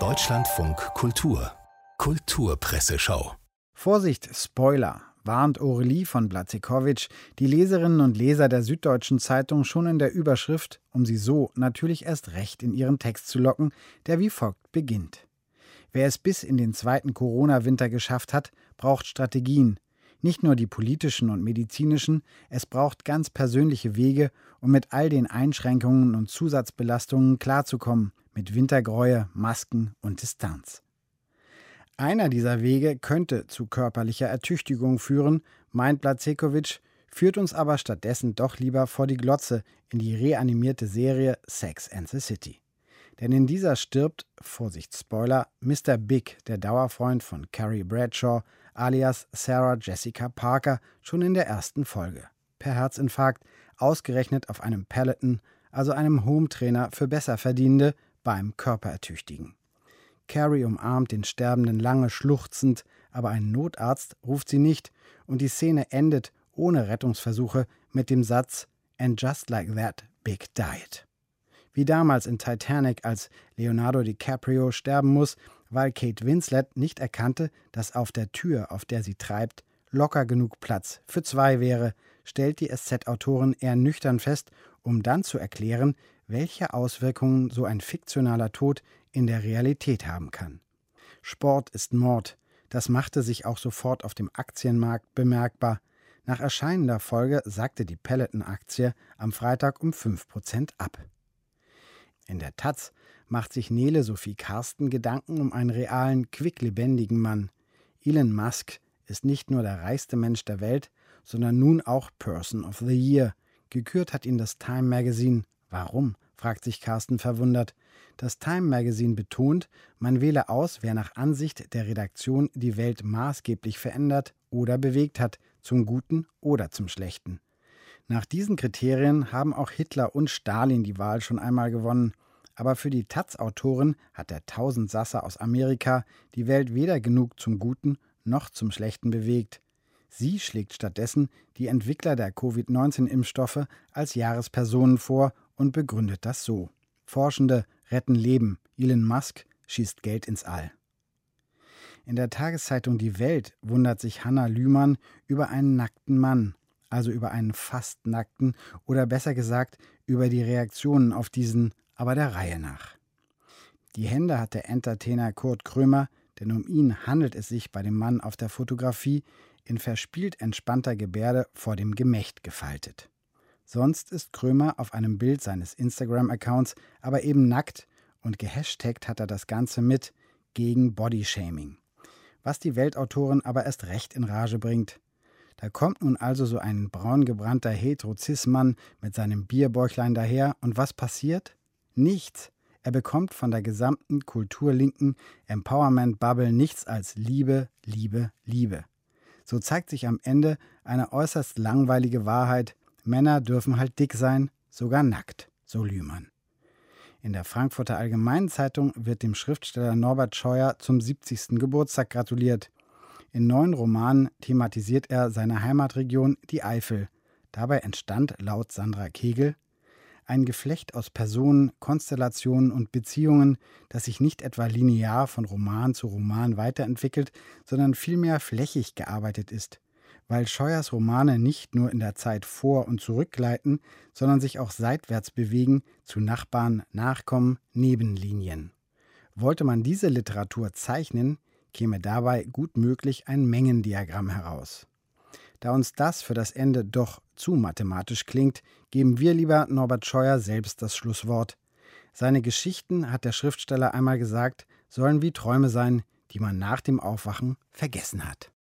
Deutschlandfunk Kultur Kulturpresseschau Vorsicht, Spoiler, warnt Aurelie von Blazikowitsch die Leserinnen und Leser der Süddeutschen Zeitung schon in der Überschrift, um sie so natürlich erst recht in ihren Text zu locken, der wie folgt beginnt. Wer es bis in den zweiten Corona-Winter geschafft hat, braucht Strategien. Nicht nur die politischen und medizinischen, es braucht ganz persönliche Wege, um mit all den Einschränkungen und Zusatzbelastungen klarzukommen, mit Wintergräue, Masken und Distanz. Einer dieser Wege könnte zu körperlicher Ertüchtigung führen, meint Blazekowitsch, führt uns aber stattdessen doch lieber vor die Glotze in die reanimierte Serie Sex and the City. Denn in dieser stirbt, Vorsicht Spoiler, Mr. Big, der Dauerfreund von Carrie Bradshaw, alias Sarah Jessica Parker, schon in der ersten Folge. Per Herzinfarkt, ausgerechnet auf einem Peloton, also einem Home-Trainer für Besserverdienende, beim Körperertüchtigen. Carrie umarmt den Sterbenden lange schluchzend, aber ein Notarzt ruft sie nicht und die Szene endet ohne Rettungsversuche mit dem Satz And just like that, Big died. Wie damals in Titanic, als Leonardo DiCaprio sterben muss, weil Kate Winslet nicht erkannte, dass auf der Tür, auf der sie treibt, locker genug Platz für zwei wäre, stellt die SZ-Autorin eher nüchtern fest, um dann zu erklären, welche Auswirkungen so ein fiktionaler Tod in der Realität haben kann. Sport ist Mord. Das machte sich auch sofort auf dem Aktienmarkt bemerkbar. Nach erscheinender Folge sagte die Peloton-Aktie am Freitag um 5% ab. In der Taz macht sich Nele Sophie Karsten Gedanken um einen realen, quicklebendigen Mann. Elon Musk ist nicht nur der reichste Mensch der Welt, sondern nun auch Person of the Year. Gekürt hat ihn das Time Magazine. Warum? fragt sich Carsten verwundert. Das Time Magazine betont, man wähle aus, wer nach Ansicht der Redaktion die Welt maßgeblich verändert oder bewegt hat, zum Guten oder zum Schlechten. Nach diesen Kriterien haben auch Hitler und Stalin die Wahl schon einmal gewonnen. Aber für die Taz-Autorin hat der Tausendsasser aus Amerika die Welt weder genug zum Guten noch zum Schlechten bewegt. Sie schlägt stattdessen die Entwickler der Covid-19-Impfstoffe als Jahrespersonen vor und begründet das so. Forschende retten Leben, Elon Musk schießt Geld ins All. In der Tageszeitung Die Welt wundert sich Hanna Lühmann über einen nackten Mann, also über einen fast nackten oder besser gesagt über die Reaktionen auf diesen, aber der Reihe nach. Die Hände hat der Entertainer Kurt Krömer, denn um ihn handelt es sich bei dem Mann auf der Fotografie, in verspielt entspannter Gebärde vor dem Gemächt gefaltet. Sonst ist Krömer auf einem Bild seines Instagram-Accounts aber eben nackt und gehashtagt hat er das Ganze mit gegen Bodyshaming. Was die Weltautorin aber erst recht in Rage bringt. Da kommt nun also so ein braungebrannter Heterozismann mit seinem Bierbäuchlein daher und was passiert? Nichts. Er bekommt von der gesamten kulturlinken Empowerment-Bubble nichts als Liebe, Liebe, Liebe. So zeigt sich am Ende eine äußerst langweilige Wahrheit, Männer dürfen halt dick sein, sogar nackt, so Lühmann. In der Frankfurter Allgemeinen Zeitung wird dem Schriftsteller Norbert Scheuer zum 70. Geburtstag gratuliert. In neun Romanen thematisiert er seine Heimatregion, die Eifel. Dabei entstand laut Sandra Kegel ein Geflecht aus Personen, Konstellationen und Beziehungen, das sich nicht etwa linear von Roman zu Roman weiterentwickelt, sondern vielmehr flächig gearbeitet ist weil Scheuers Romane nicht nur in der Zeit vor und zurückgleiten, sondern sich auch seitwärts bewegen zu Nachbarn, Nachkommen, Nebenlinien. Wollte man diese Literatur zeichnen, käme dabei gut möglich ein Mengendiagramm heraus. Da uns das für das Ende doch zu mathematisch klingt, geben wir lieber Norbert Scheuer selbst das Schlusswort. Seine Geschichten, hat der Schriftsteller einmal gesagt, sollen wie Träume sein, die man nach dem Aufwachen vergessen hat.